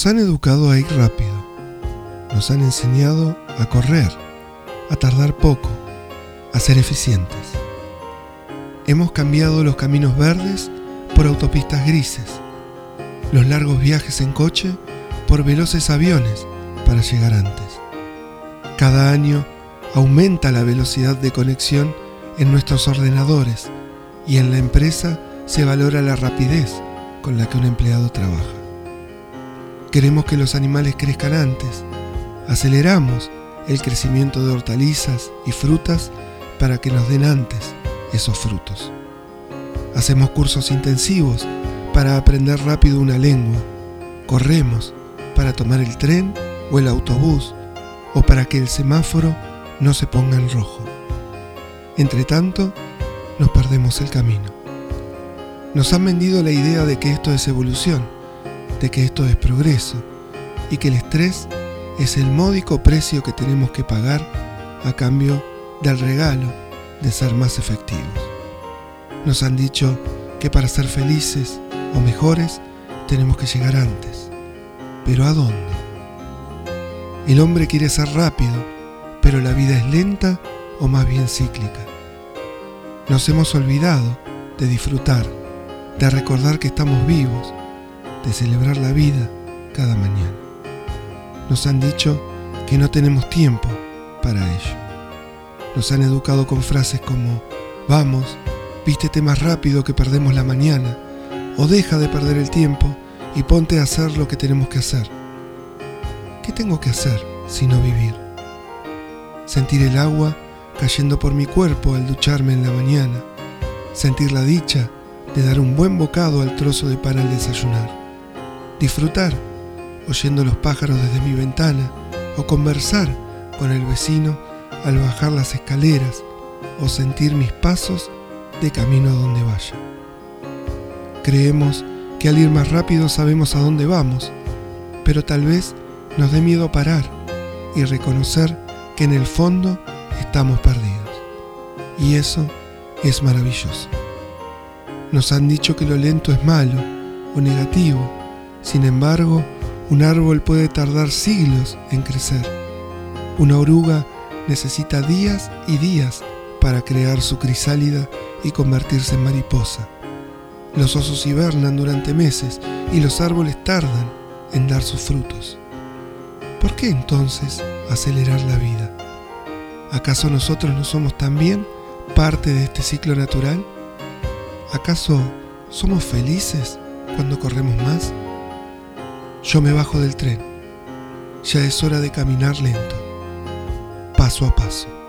Nos han educado a ir rápido, nos han enseñado a correr, a tardar poco, a ser eficientes. Hemos cambiado los caminos verdes por autopistas grises, los largos viajes en coche por veloces aviones para llegar antes. Cada año aumenta la velocidad de conexión en nuestros ordenadores y en la empresa se valora la rapidez con la que un empleado trabaja. Queremos que los animales crezcan antes. Aceleramos el crecimiento de hortalizas y frutas para que nos den antes esos frutos. Hacemos cursos intensivos para aprender rápido una lengua. Corremos para tomar el tren o el autobús o para que el semáforo no se ponga en rojo. Entre tanto, nos perdemos el camino. Nos han vendido la idea de que esto es evolución de que esto es progreso y que el estrés es el módico precio que tenemos que pagar a cambio del regalo de ser más efectivos. Nos han dicho que para ser felices o mejores tenemos que llegar antes. ¿Pero a dónde? El hombre quiere ser rápido, pero la vida es lenta o más bien cíclica. Nos hemos olvidado de disfrutar, de recordar que estamos vivos de celebrar la vida cada mañana. Nos han dicho que no tenemos tiempo para ello. Nos han educado con frases como, vamos, vístete más rápido que perdemos la mañana, o deja de perder el tiempo y ponte a hacer lo que tenemos que hacer. ¿Qué tengo que hacer sino vivir? Sentir el agua cayendo por mi cuerpo al ducharme en la mañana, sentir la dicha de dar un buen bocado al trozo de pan al desayunar disfrutar oyendo los pájaros desde mi ventana o conversar con el vecino al bajar las escaleras o sentir mis pasos de camino a donde vaya. Creemos que al ir más rápido sabemos a dónde vamos, pero tal vez nos dé miedo parar y reconocer que en el fondo estamos perdidos. Y eso es maravilloso. Nos han dicho que lo lento es malo o negativo sin embargo, un árbol puede tardar siglos en crecer. Una oruga necesita días y días para crear su crisálida y convertirse en mariposa. Los osos hibernan durante meses y los árboles tardan en dar sus frutos. ¿Por qué entonces acelerar la vida? ¿Acaso nosotros no somos también parte de este ciclo natural? ¿Acaso somos felices cuando corremos más? Yo me bajo del tren. Ya es hora de caminar lento, paso a paso.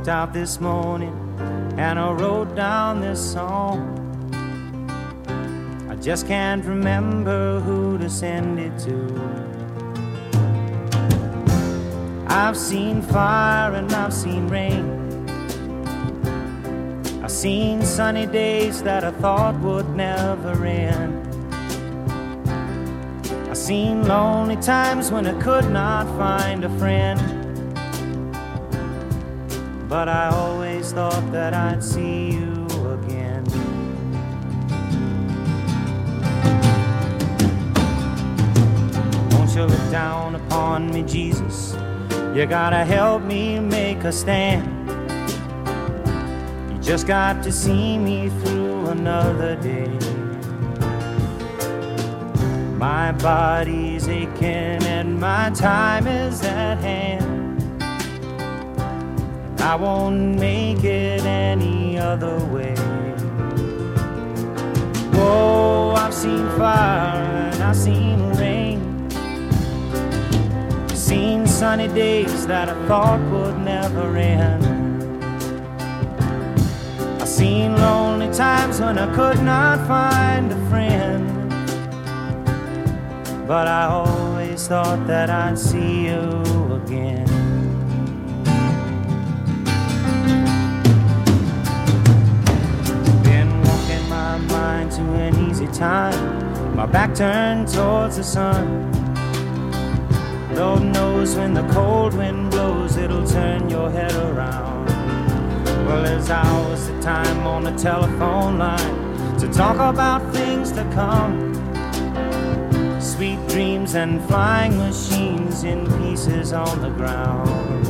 Walked out this morning and I wrote down this song. I just can't remember who to send it to. I've seen fire and I've seen rain. I've seen sunny days that I thought would never end. I've seen lonely times when I could not find a friend. But I always thought that I'd see you again. Won't you look down upon me, Jesus? You gotta help me make a stand. You just got to see me through another day. My body's aching and my time is at hand. I won't make it any other way. Whoa, I've seen fire and I've seen rain. Seen sunny days that I thought would never end. I've seen lonely times when I could not find a friend. But I always thought that I'd see you again. An easy time. My back turned towards the sun. Lord knows when the cold wind blows, it'll turn your head around. Well, there's hours of time on the telephone line to talk about things to come. Sweet dreams and flying machines in pieces on the ground.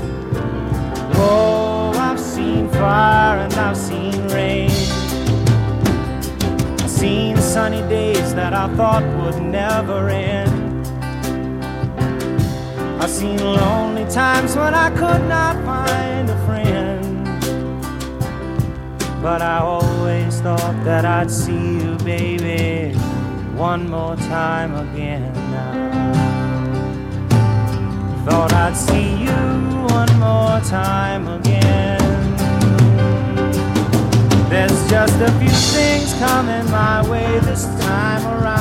Whoa, I've seen fire and I've seen rain. Seen sunny days that I thought would never end. I've seen lonely times when I could not find a friend. But I always thought that I'd see you, baby, one more time again. Thought I'd see you one more time again. There's just a few things coming my way this time around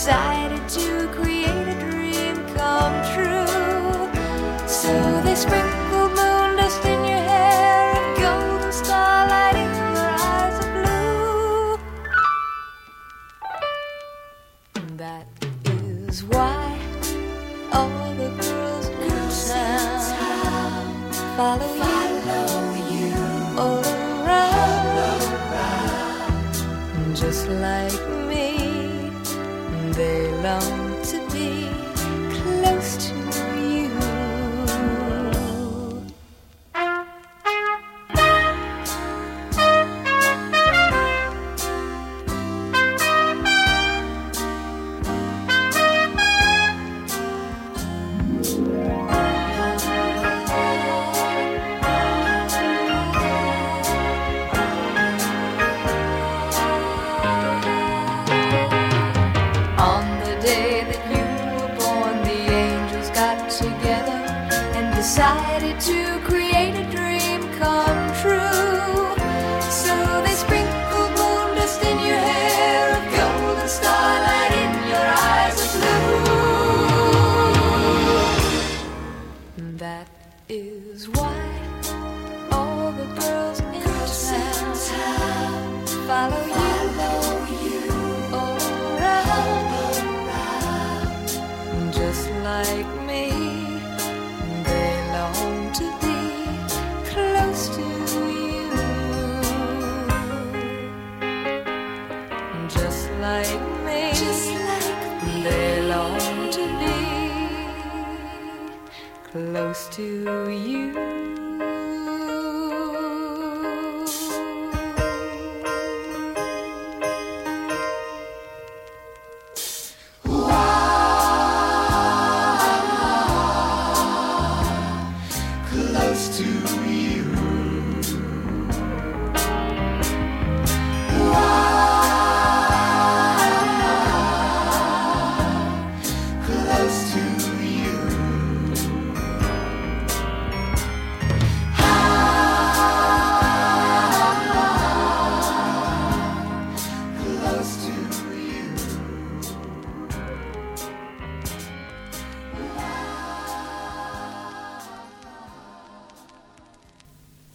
decided to create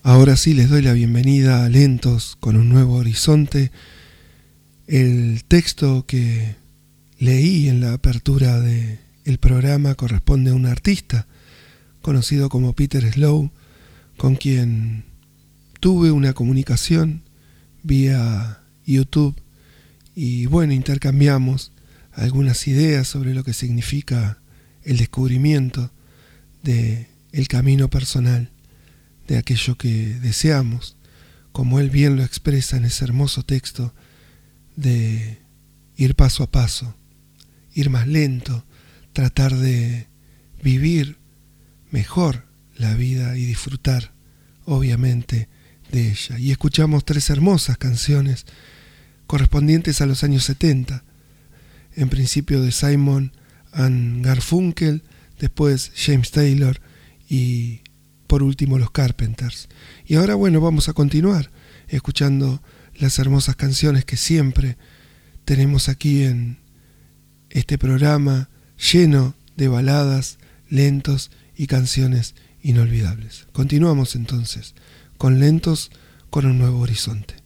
Ahora sí les doy la bienvenida a Lentos con un nuevo horizonte. El texto que leí en la apertura del programa corresponde a un artista conocido como Peter Slow, con quien tuve una comunicación vía YouTube y bueno, intercambiamos algunas ideas sobre lo que significa el descubrimiento de el camino personal de aquello que deseamos, como él bien lo expresa en ese hermoso texto de ir paso a paso, ir más lento, tratar de vivir mejor la vida y disfrutar, obviamente, de ella. Y escuchamos tres hermosas canciones correspondientes a los años 70, en principio de Simon and Garfunkel, después James Taylor y por último los Carpenters. Y ahora bueno, vamos a continuar escuchando las hermosas canciones que siempre tenemos aquí en este programa lleno de baladas, lentos y canciones inolvidables. Continuamos entonces con lentos con un nuevo horizonte.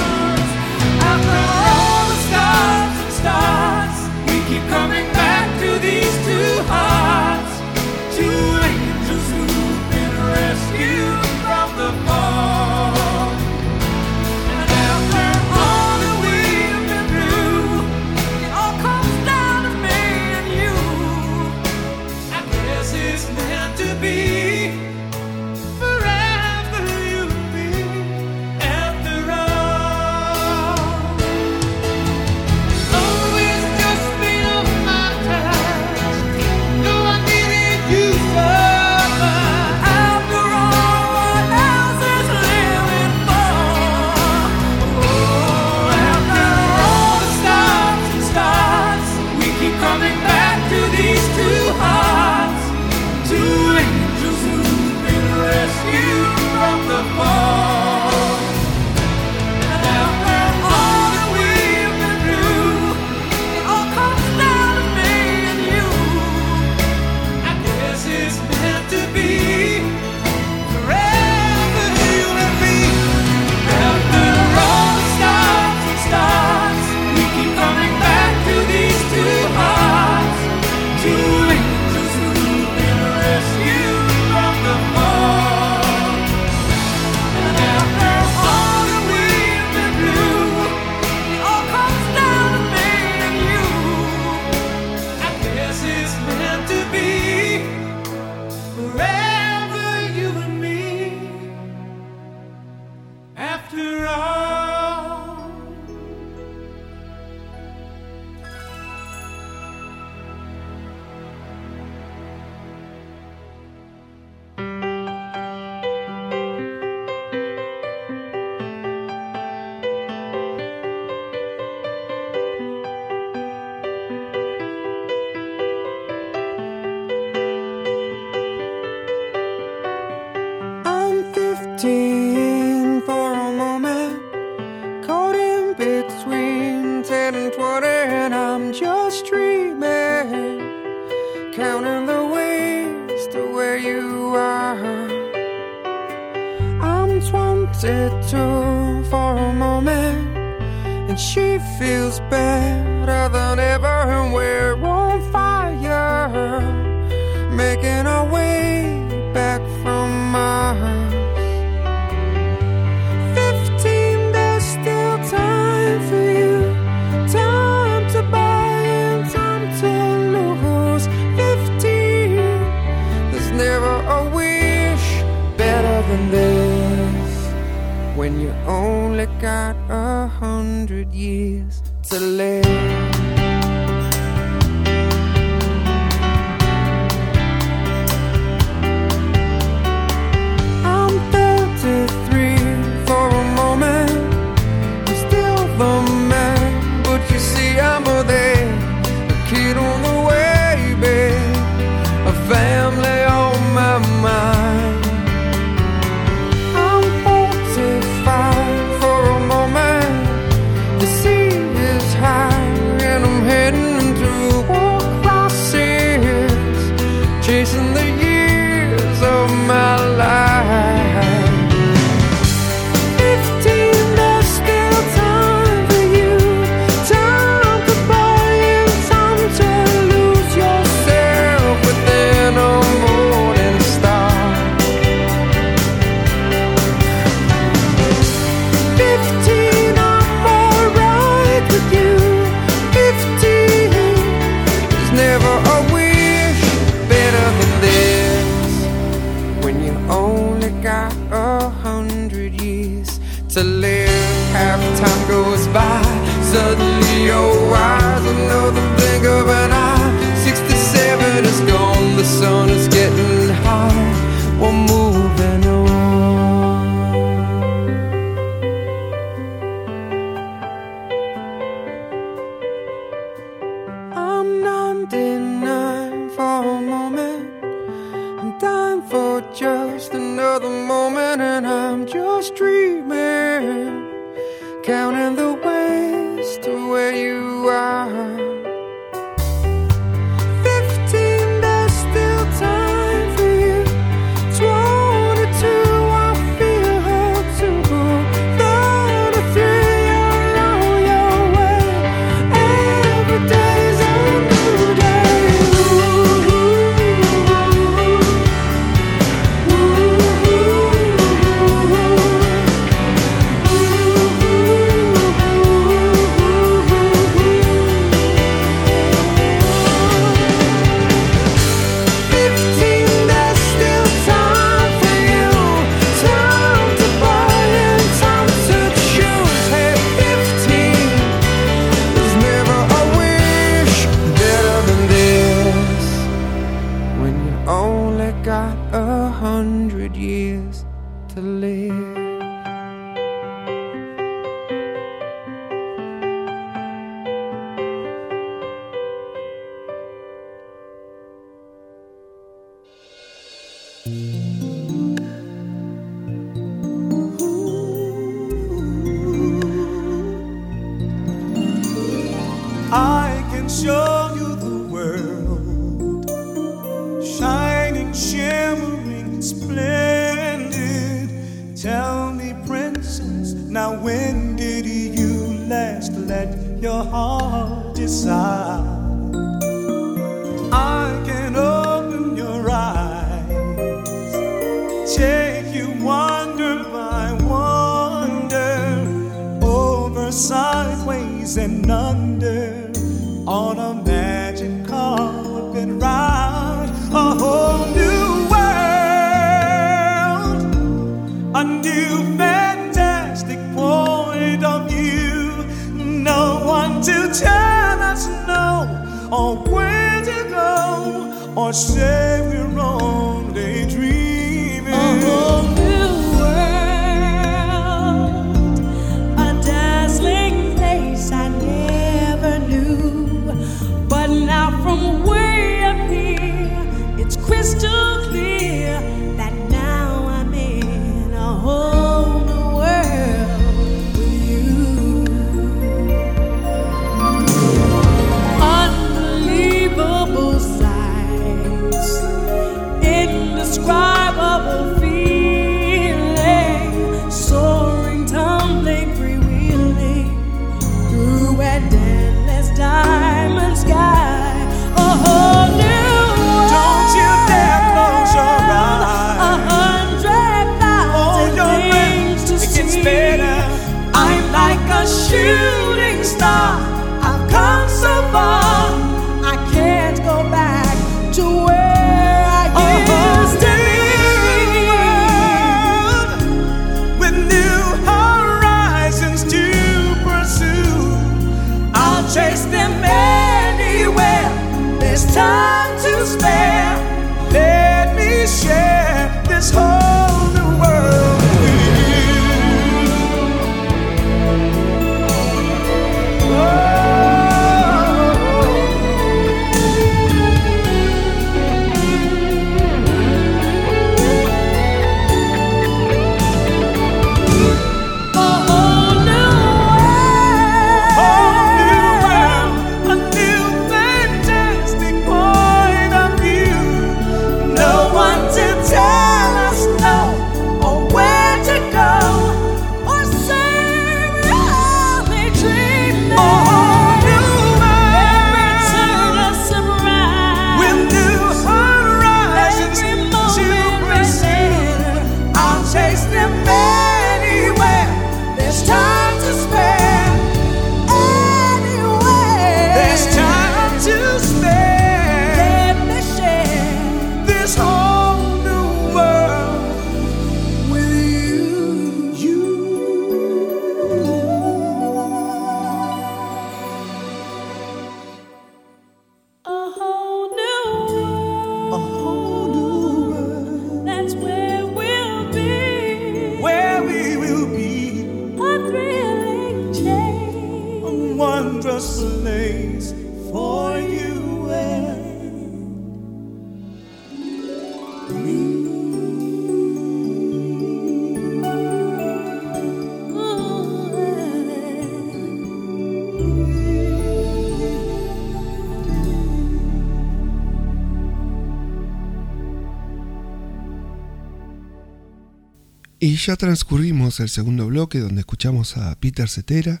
Y ya transcurrimos el segundo bloque donde escuchamos a Peter Cetera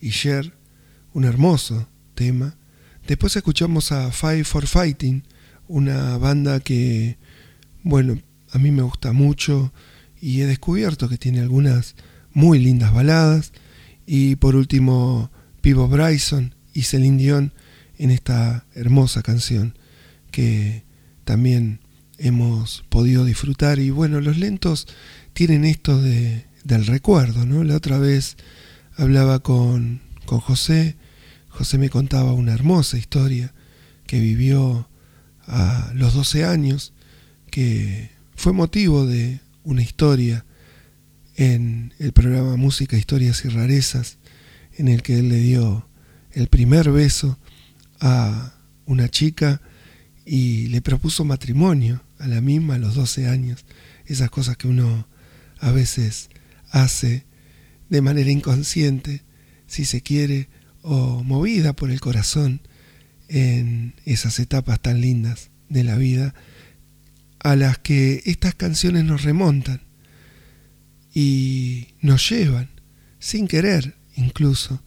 y Cher, un hermoso tema. Después escuchamos a Five for Fighting, una banda que, bueno, a mí me gusta mucho y he descubierto que tiene algunas muy lindas baladas. Y por último, Pivo Bryson y Celine Dion en esta hermosa canción que también hemos podido disfrutar. Y bueno, los lentos tienen esto de, del recuerdo, ¿no? La otra vez hablaba con, con José, José me contaba una hermosa historia que vivió a los 12 años, que fue motivo de una historia en el programa Música, Historias y Rarezas, en el que él le dio el primer beso a una chica y le propuso matrimonio a la misma a los 12 años. Esas cosas que uno a veces hace de manera inconsciente, si se quiere, o movida por el corazón en esas etapas tan lindas de la vida, a las que estas canciones nos remontan y nos llevan, sin querer incluso,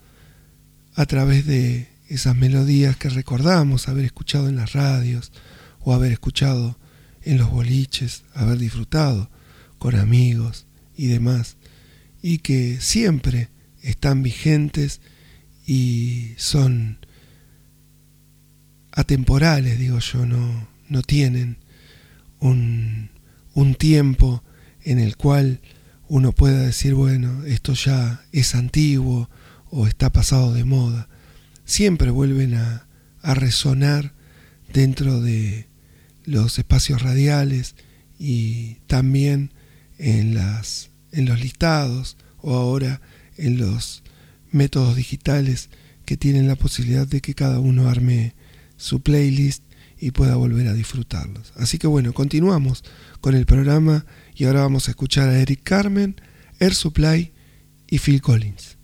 a través de esas melodías que recordamos haber escuchado en las radios o haber escuchado en los boliches, haber disfrutado con amigos y demás, y que siempre están vigentes y son atemporales, digo yo, no, no tienen un, un tiempo en el cual uno pueda decir, bueno, esto ya es antiguo o está pasado de moda. Siempre vuelven a, a resonar dentro de los espacios radiales y también en, las, en los listados o ahora en los métodos digitales que tienen la posibilidad de que cada uno arme su playlist y pueda volver a disfrutarlos. Así que bueno, continuamos con el programa y ahora vamos a escuchar a Eric Carmen, Air Supply y Phil Collins.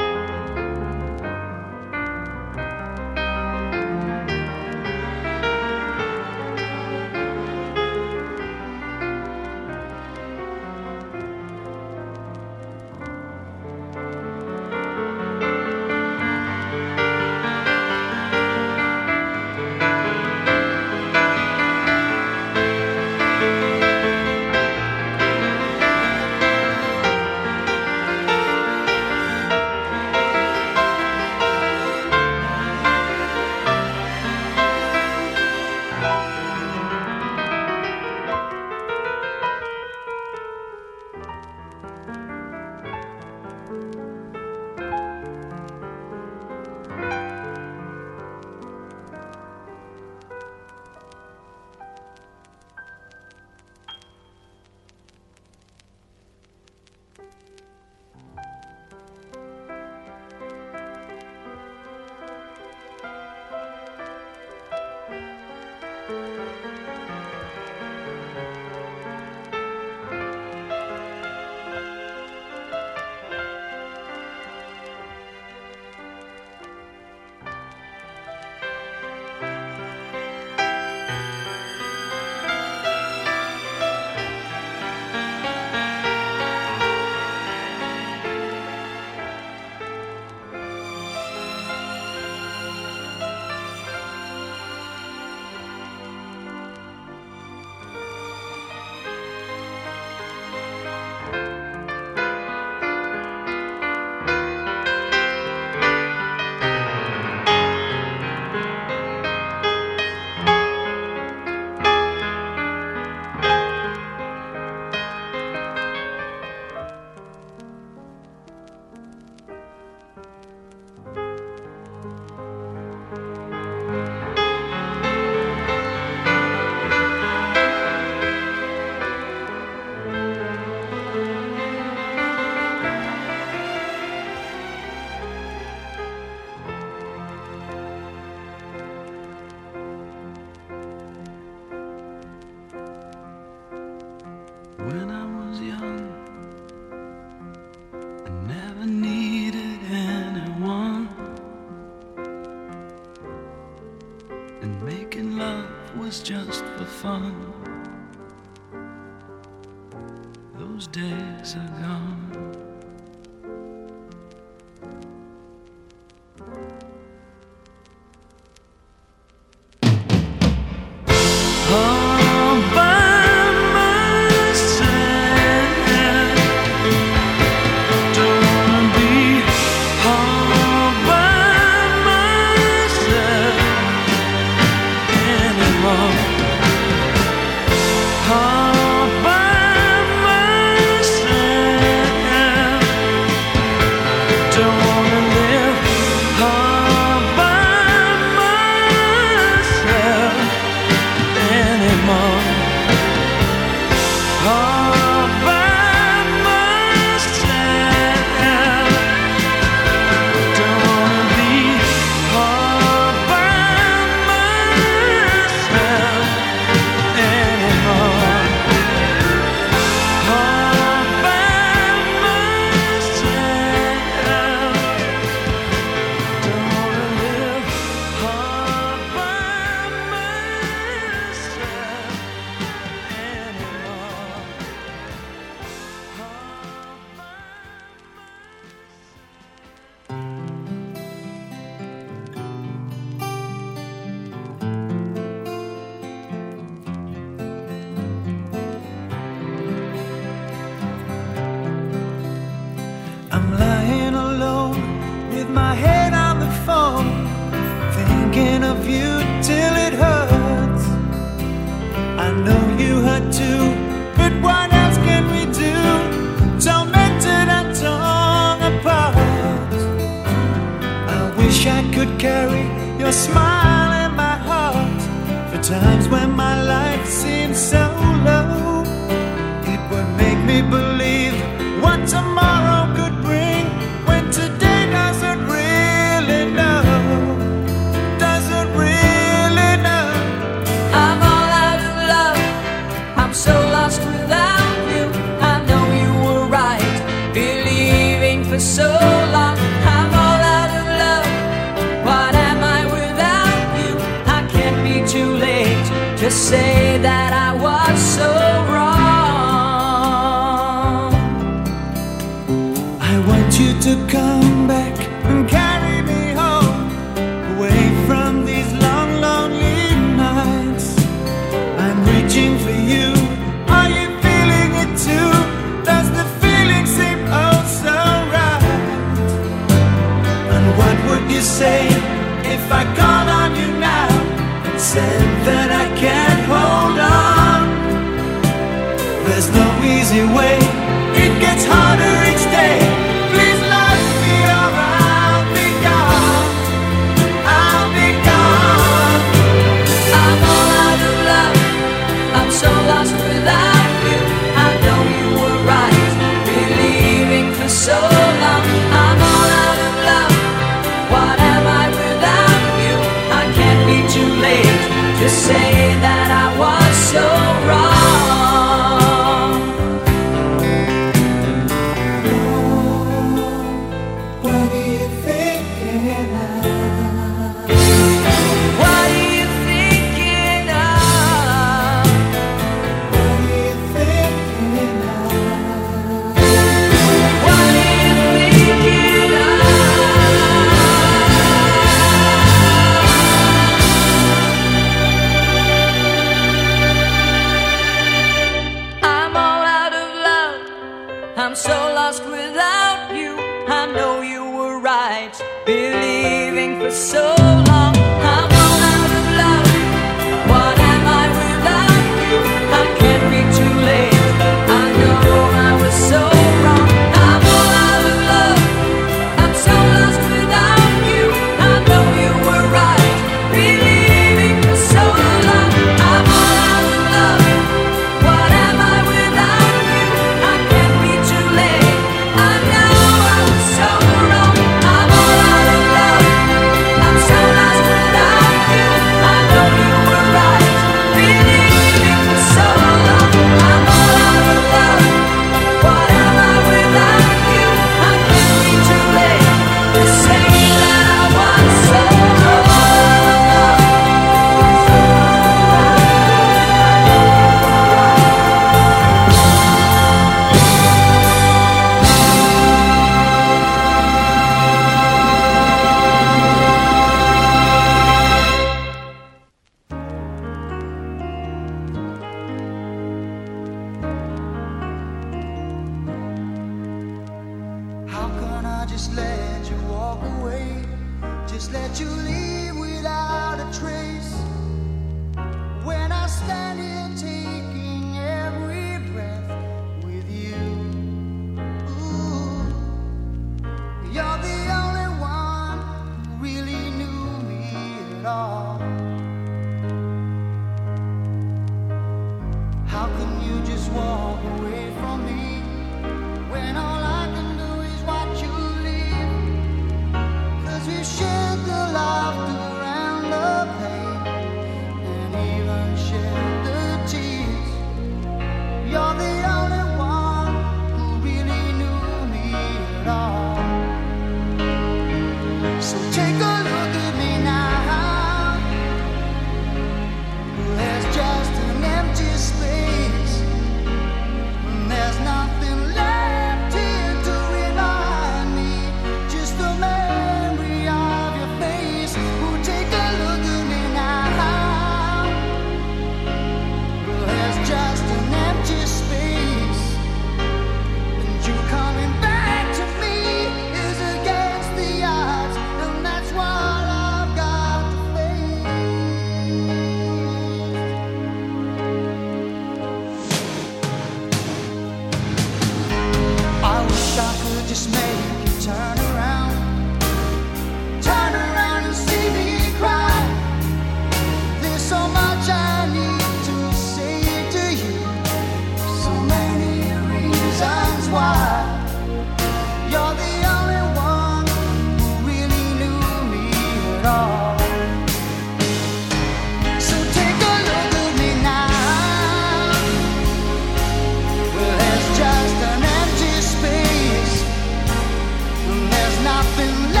Nothing left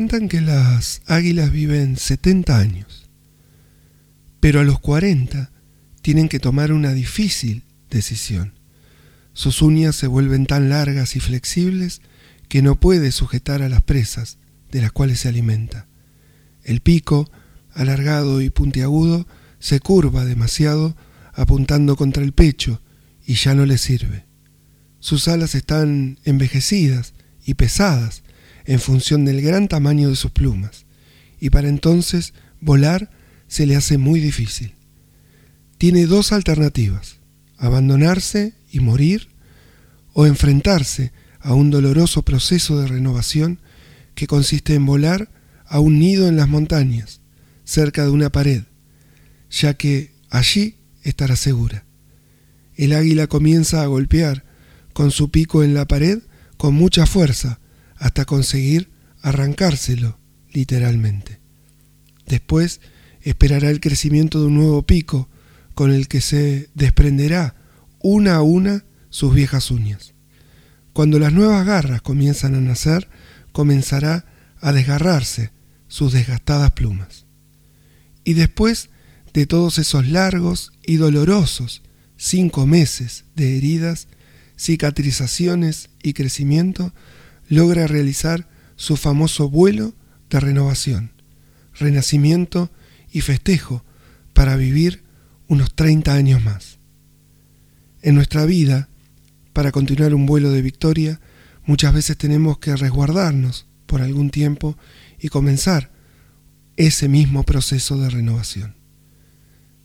Cuentan que las águilas viven 70 años, pero a los 40 tienen que tomar una difícil decisión. Sus uñas se vuelven tan largas y flexibles que no puede sujetar a las presas de las cuales se alimenta. El pico, alargado y puntiagudo, se curva demasiado apuntando contra el pecho y ya no le sirve. Sus alas están envejecidas y pesadas en función del gran tamaño de sus plumas, y para entonces volar se le hace muy difícil. Tiene dos alternativas, abandonarse y morir, o enfrentarse a un doloroso proceso de renovación que consiste en volar a un nido en las montañas, cerca de una pared, ya que allí estará segura. El águila comienza a golpear con su pico en la pared con mucha fuerza hasta conseguir arrancárselo, literalmente. Después esperará el crecimiento de un nuevo pico con el que se desprenderá una a una sus viejas uñas. Cuando las nuevas garras comienzan a nacer, comenzará a desgarrarse sus desgastadas plumas. Y después de todos esos largos y dolorosos cinco meses de heridas, cicatrizaciones y crecimiento, logra realizar su famoso vuelo de renovación, renacimiento y festejo para vivir unos 30 años más. En nuestra vida, para continuar un vuelo de victoria, muchas veces tenemos que resguardarnos por algún tiempo y comenzar ese mismo proceso de renovación.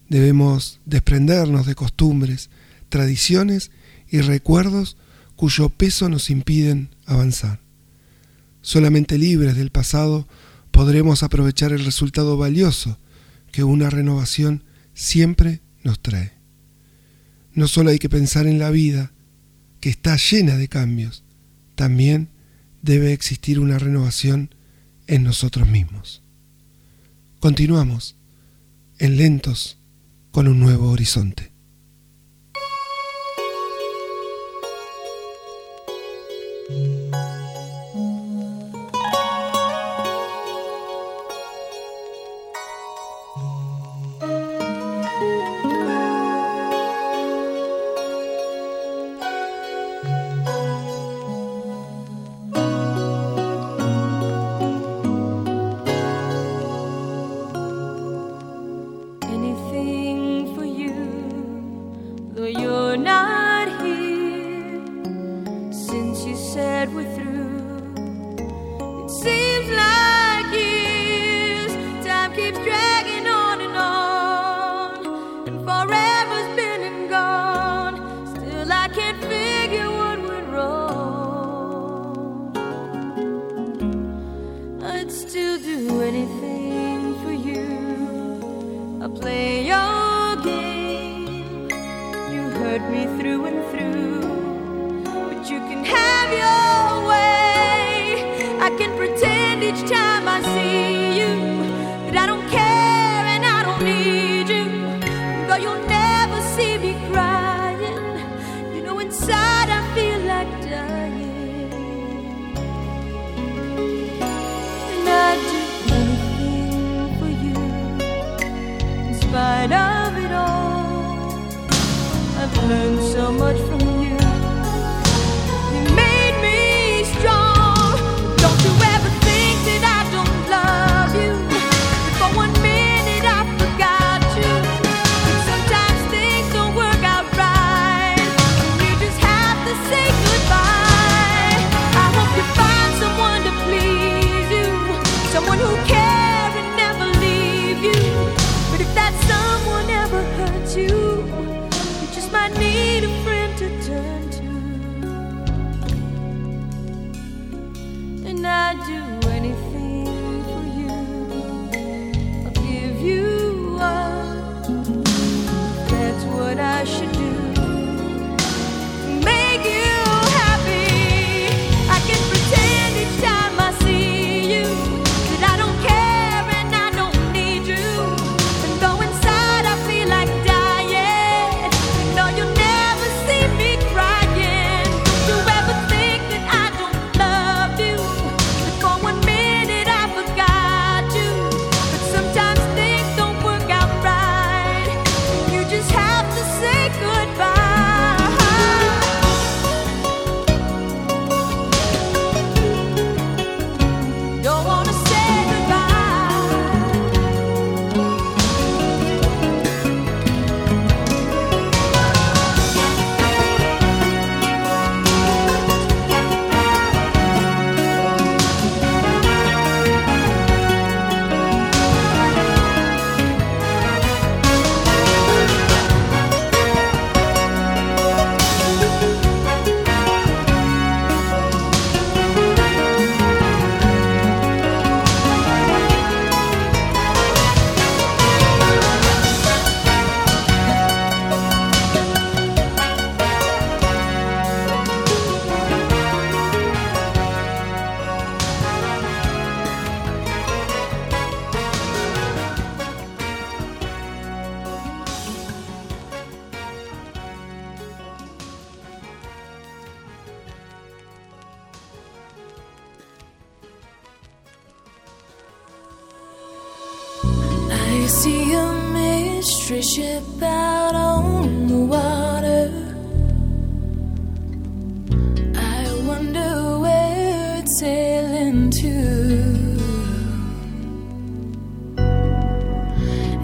Debemos desprendernos de costumbres, tradiciones y recuerdos cuyo peso nos impiden avanzar. Solamente libres del pasado podremos aprovechar el resultado valioso que una renovación siempre nos trae. No solo hay que pensar en la vida, que está llena de cambios, también debe existir una renovación en nosotros mismos. Continuamos en lentos con un nuevo horizonte.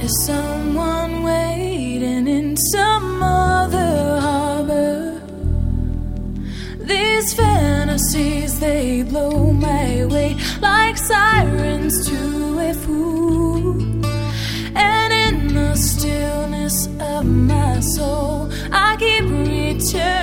Is someone waiting in some other harbor? These fantasies they blow my way like sirens to a fool. And in the stillness of my soul, I keep returning.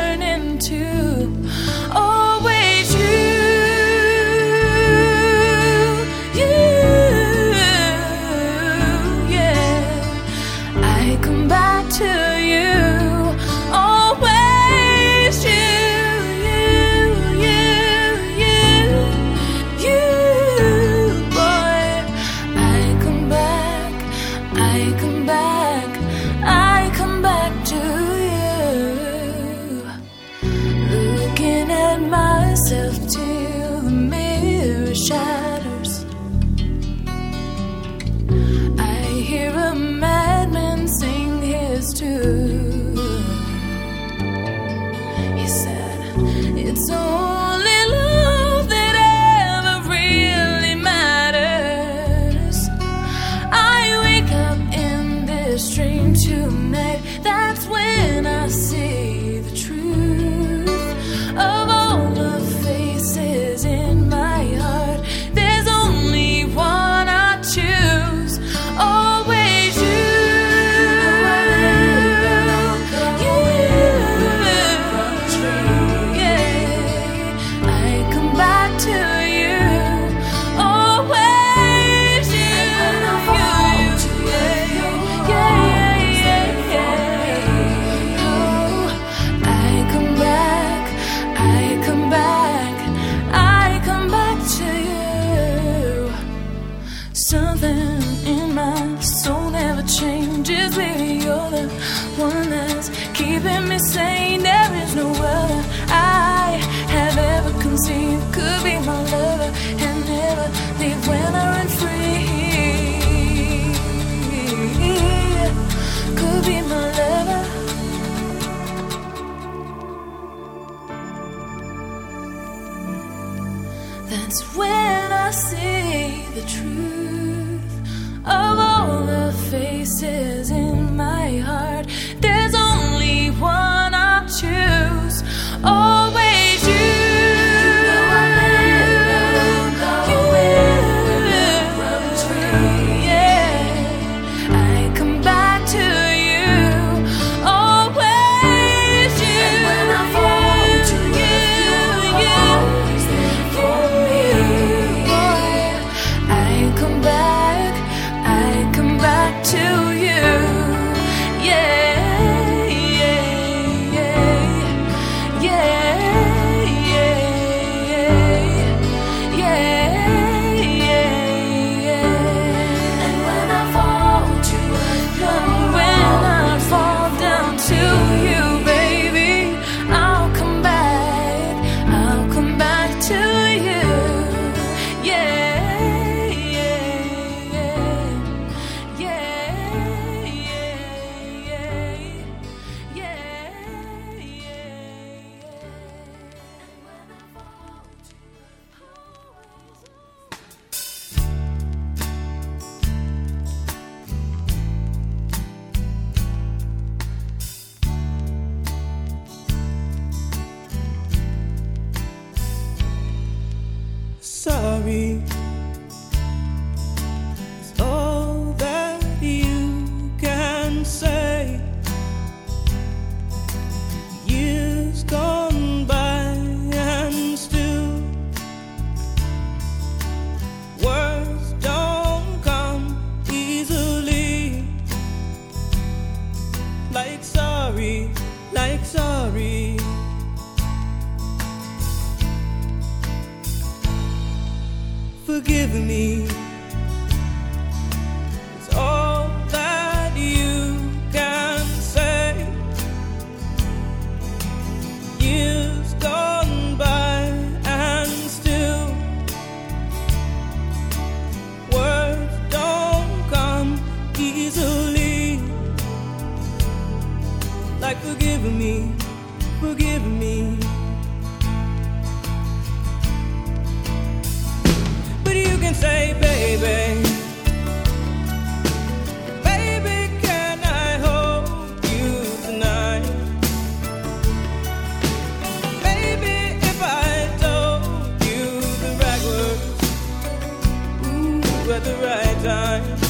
At the right time.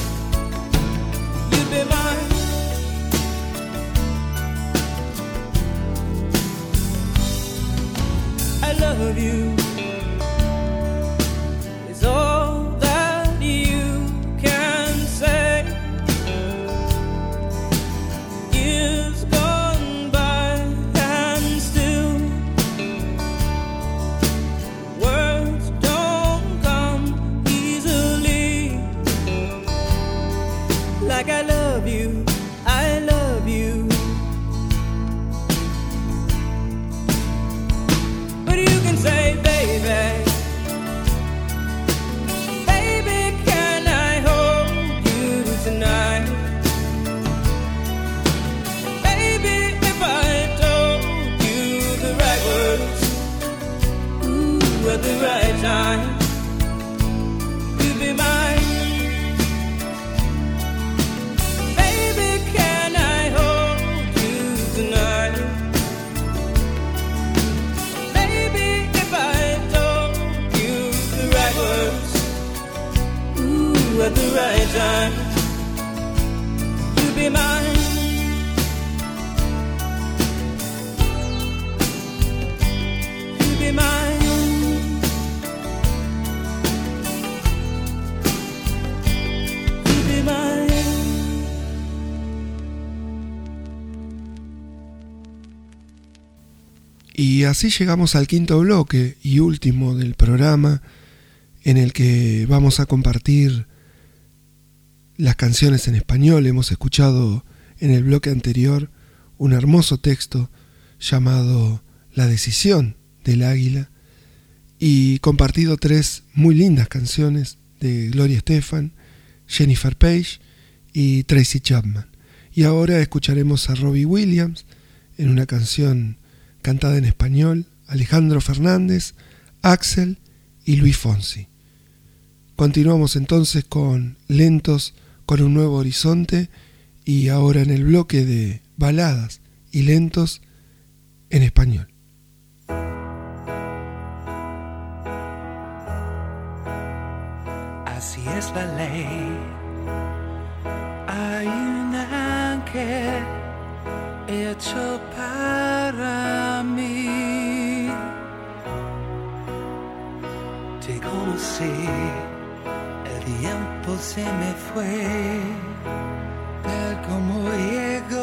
Y así llegamos al quinto bloque y último del programa en el que vamos a compartir las canciones en español. Hemos escuchado en el bloque anterior un hermoso texto llamado La decisión del águila y compartido tres muy lindas canciones de Gloria Estefan, Jennifer Page y Tracy Chapman. Y ahora escucharemos a Robbie Williams en una canción cantada en español, Alejandro Fernández, Axel y Luis Fonsi. Continuamos entonces con Lentos con un nuevo horizonte y ahora en el bloque de baladas y lentos en español. Así es la ley. Hay un ángel hecho para mí. Te conocí, el tiempo se me fue, tal como llegó.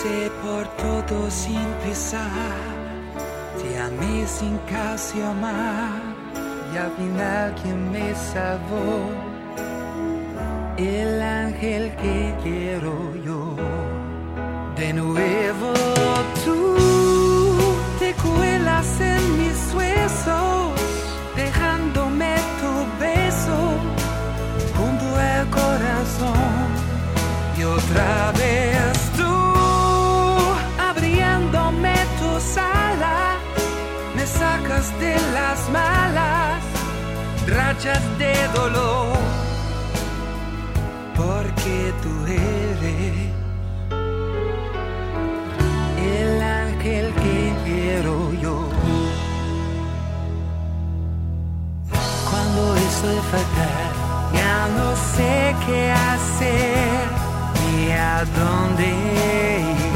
Pasé por todo sin pisar te amé sin casi amar. Y al final quien me salvó el ángel que quiero yo. De nuevo tú te cuelas en mis huesos, dejándome tu beso junto al corazón. Y otra vez de las malas rachas de dolor, porque tú eres el ángel que quiero yo. Cuando estoy fatal, ya no sé qué hacer ni a dónde ir.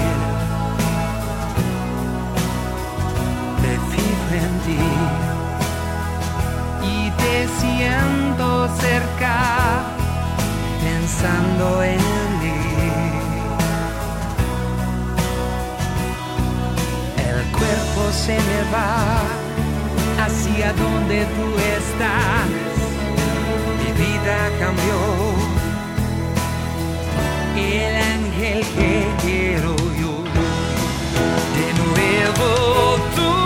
Ti y te siento cerca, pensando en mí. El cuerpo se me va hacia donde tú estás. Mi vida cambió. El ángel que quiero yo. De nuevo tú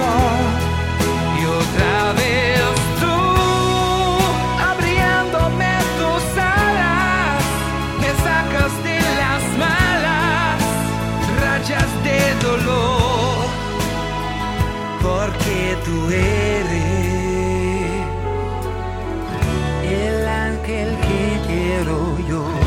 Y otra vez tú, abriéndome tus alas, me sacas de las malas rayas de dolor, porque tú eres el ángel que quiero yo.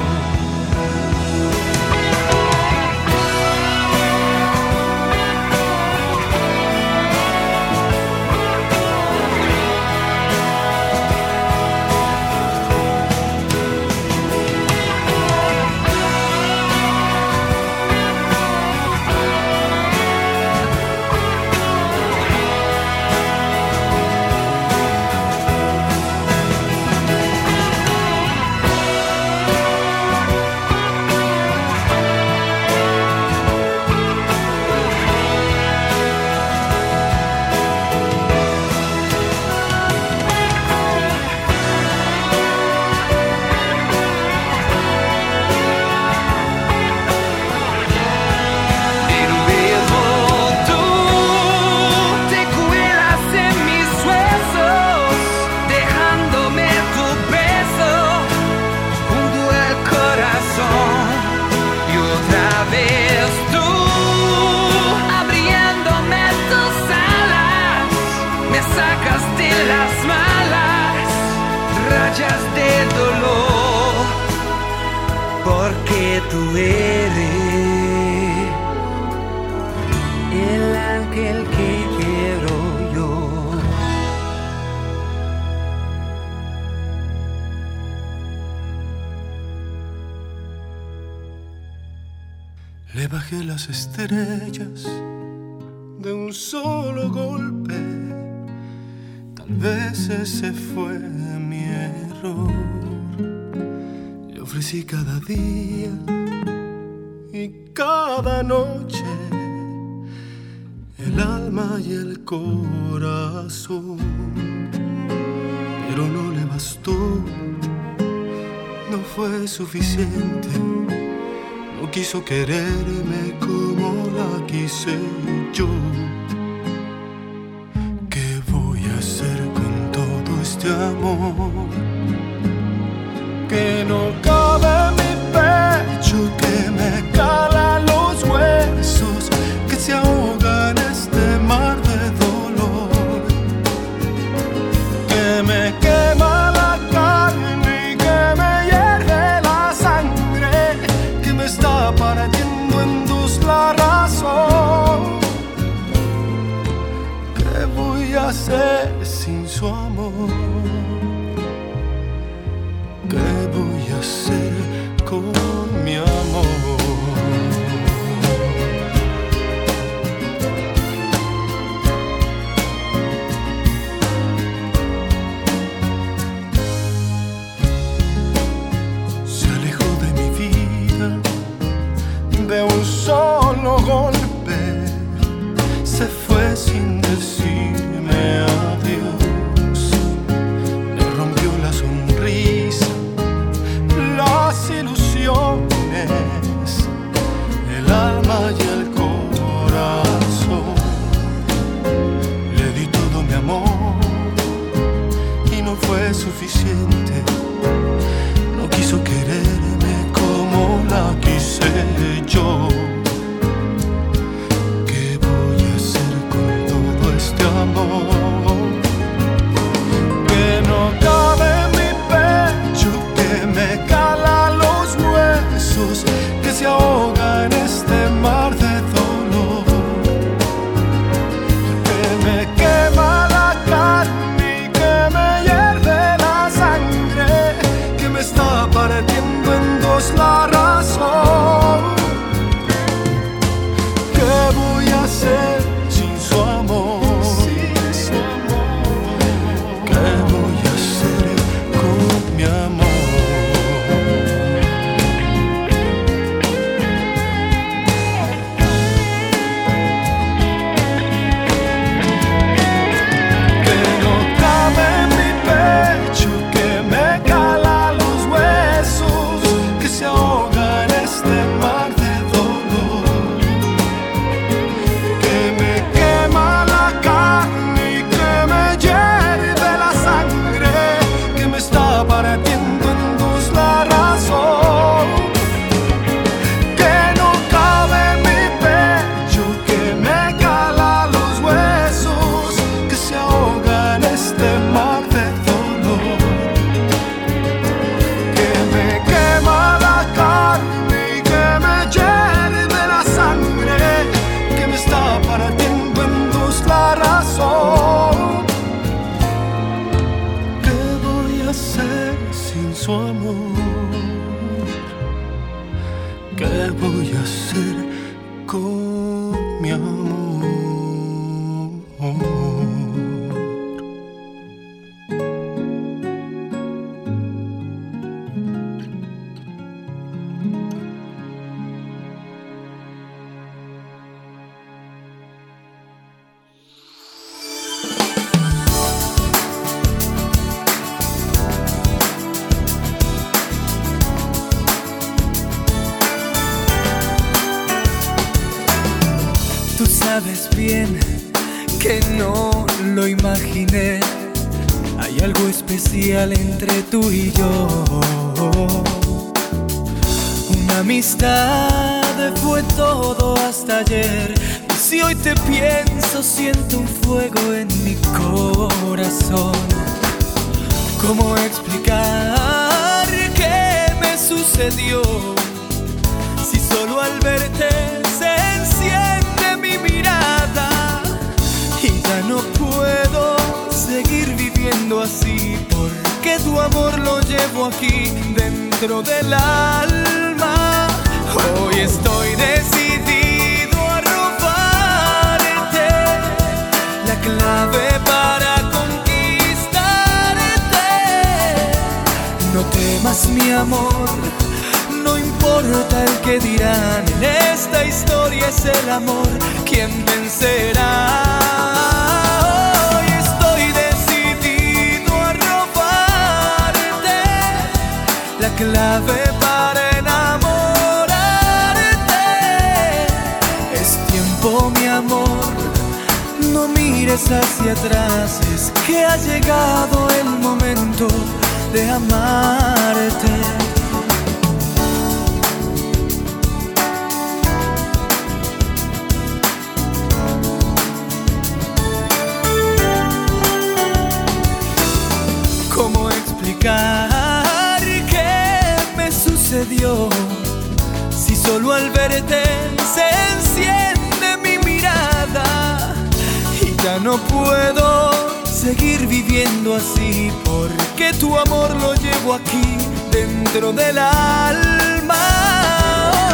quiso quererme como la quise. hacer sin su amor? ¿Qué voy a hacer con mi amor? su amor. ¿Qué voy a hacer con mi amor? Siento un fuego en mi corazón. ¿Cómo explicar qué me sucedió? Si solo al verte se enciende mi mirada y ya no puedo seguir viviendo así porque tu amor lo llevo aquí dentro del alma. Hoy estoy decidido clave para conquistarte. No temas mi amor, no importa el que dirán, en esta historia es el amor quien vencerá. Estoy decidido a clave mires hacia atrás, es que ha llegado el momento de amarte. ¿Cómo explicar qué me sucedió? Si solo al verte se enciende no puedo seguir viviendo así porque tu amor lo llevo aquí dentro del alma.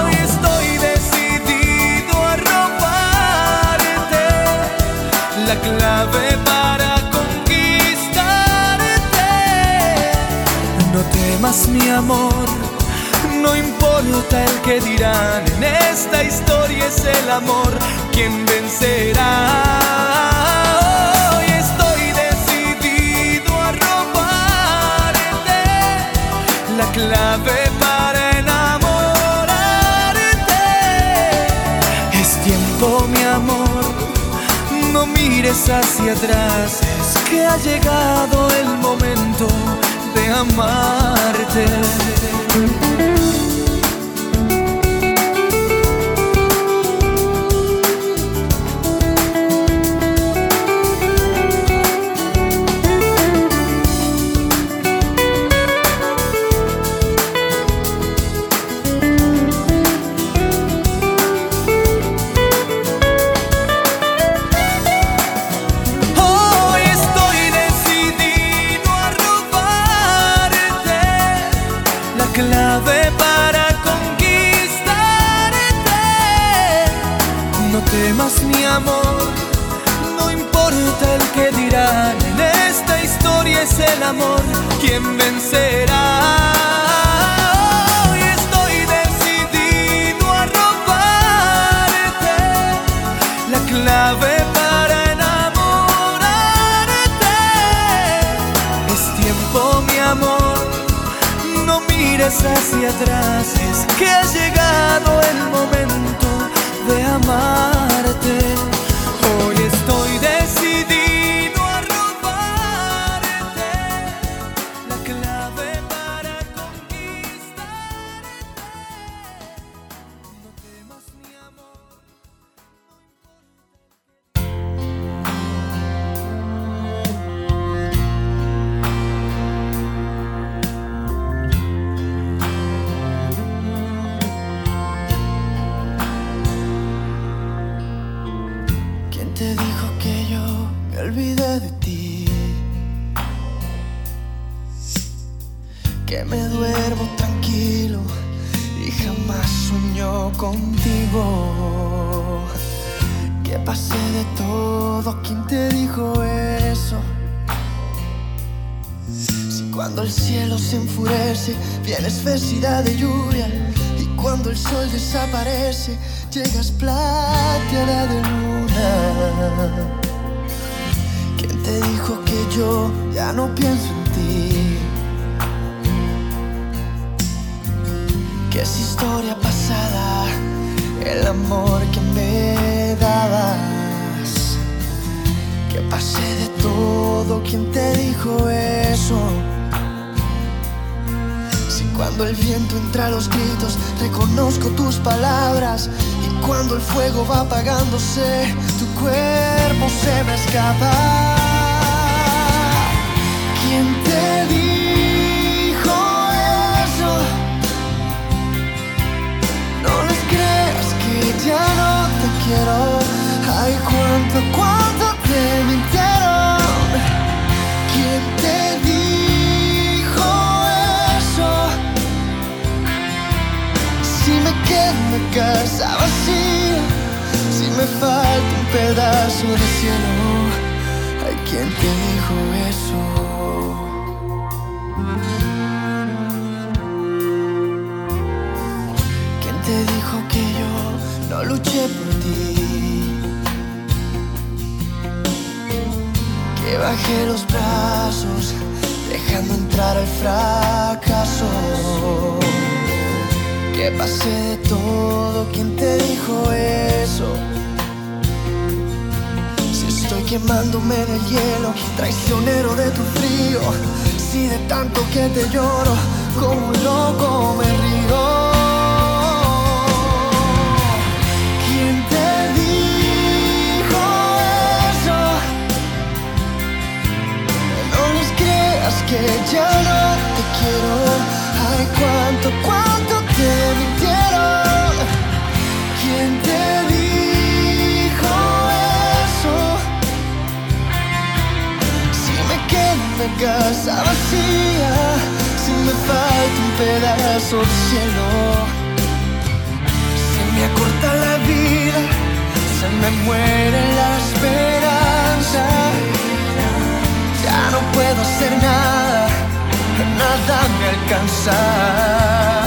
Hoy estoy decidido a robarte la clave para conquistarte. No temas mi amor, no importa el que dirán, en esta historia es el amor quien vencerá. Clave para enamorarte. Es tiempo, mi amor, no mires hacia atrás, es que ha llegado el momento de amarte. El amor quien vencerá. Hoy estoy decidido a robarte la clave para enamorarte. Es tiempo, mi amor, no mires hacia atrás, es que ha llegado el momento cuando el cielo se enfurece, viene espesidad de lluvia. Y cuando el sol desaparece, llegas plateada de luna. ¿Quién te dijo que yo ya no pienso en ti? Que es historia pasada el amor que me dabas. Que pasé de todo, ¿quién te dijo eso? Cuando el viento entra a los gritos, reconozco tus palabras. Y cuando el fuego va apagándose, tu cuerpo se me escapa. ¿Quién te dijo eso? No les creas que ya no te quiero. Ay, cuánto, cuánto te mintieron. La casa vacía, si me falta un pedazo de cielo. Ay, ¿quién te dijo eso? ¿Quién te dijo que yo no luché por ti? Que bajé los brazos, dejando entrar el fracaso. Que pasé de todo, ¿quién te dijo eso? Si estoy quemándome en el hielo, traicionero de tu frío. Si de tanto que te lloro, como un loco me río. ¿Quién te dijo eso? No les creas que ya no te quiero. Ay, cuánto, cuánto te mintieron. ¿Quién te dijo eso? Si me quedo en casa vacía, si me falta un pedazo de cielo. Se me acorta la vida, se me muere la esperanza. Ya no puedo hacer nada, nada me alcanza.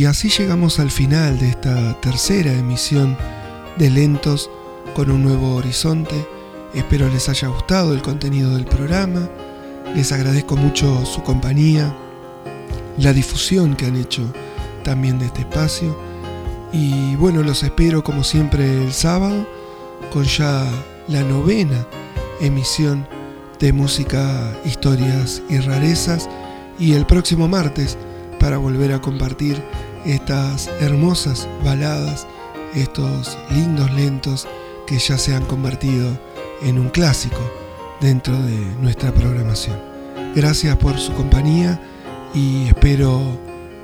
Y así llegamos al final de esta tercera emisión de lentos con un nuevo horizonte. Espero les haya gustado el contenido del programa. Les agradezco mucho su compañía, la difusión que han hecho también de este espacio. Y bueno, los espero como siempre el sábado con ya la novena emisión de música, historias y rarezas. Y el próximo martes para volver a compartir estas hermosas baladas, estos lindos lentos que ya se han convertido en un clásico dentro de nuestra programación. Gracias por su compañía y espero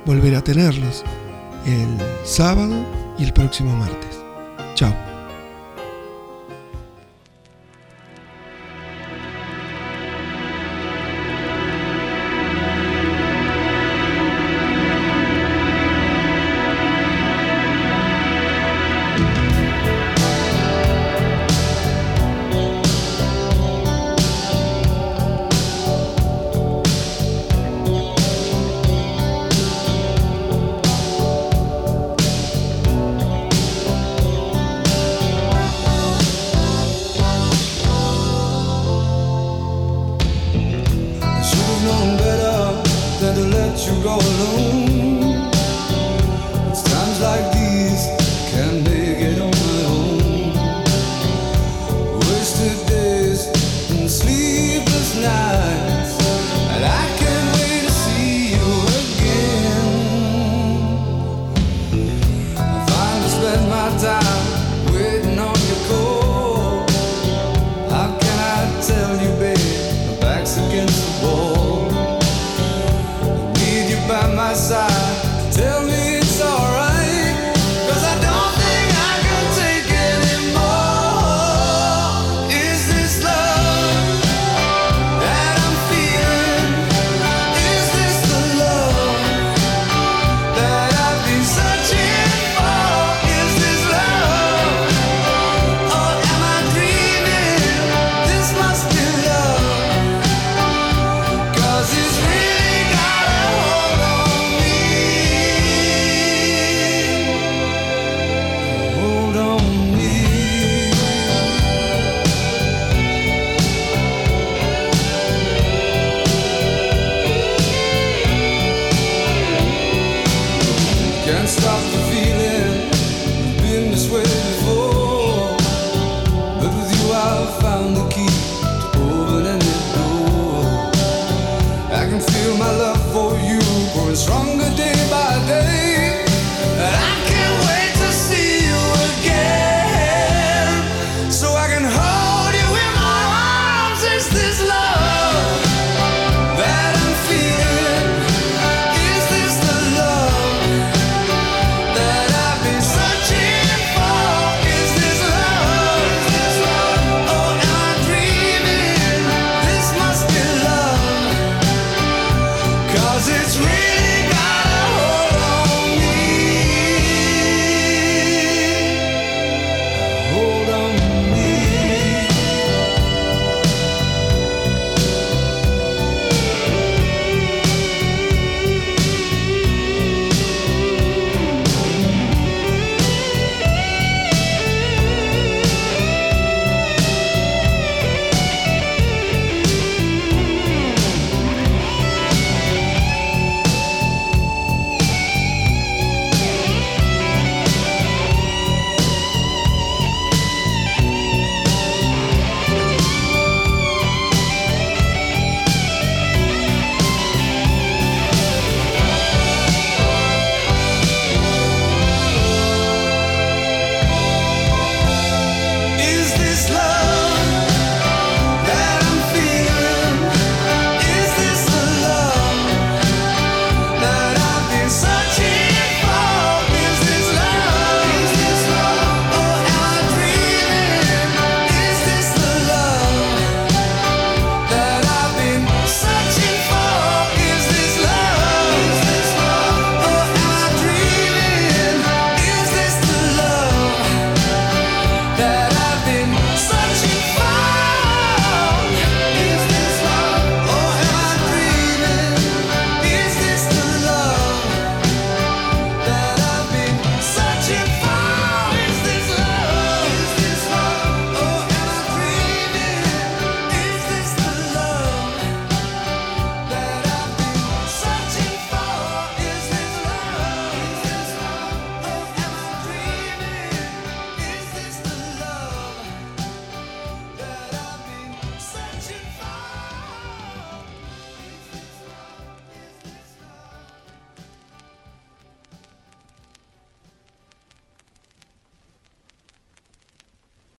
volver a tenerlos el sábado y el próximo martes. Chao.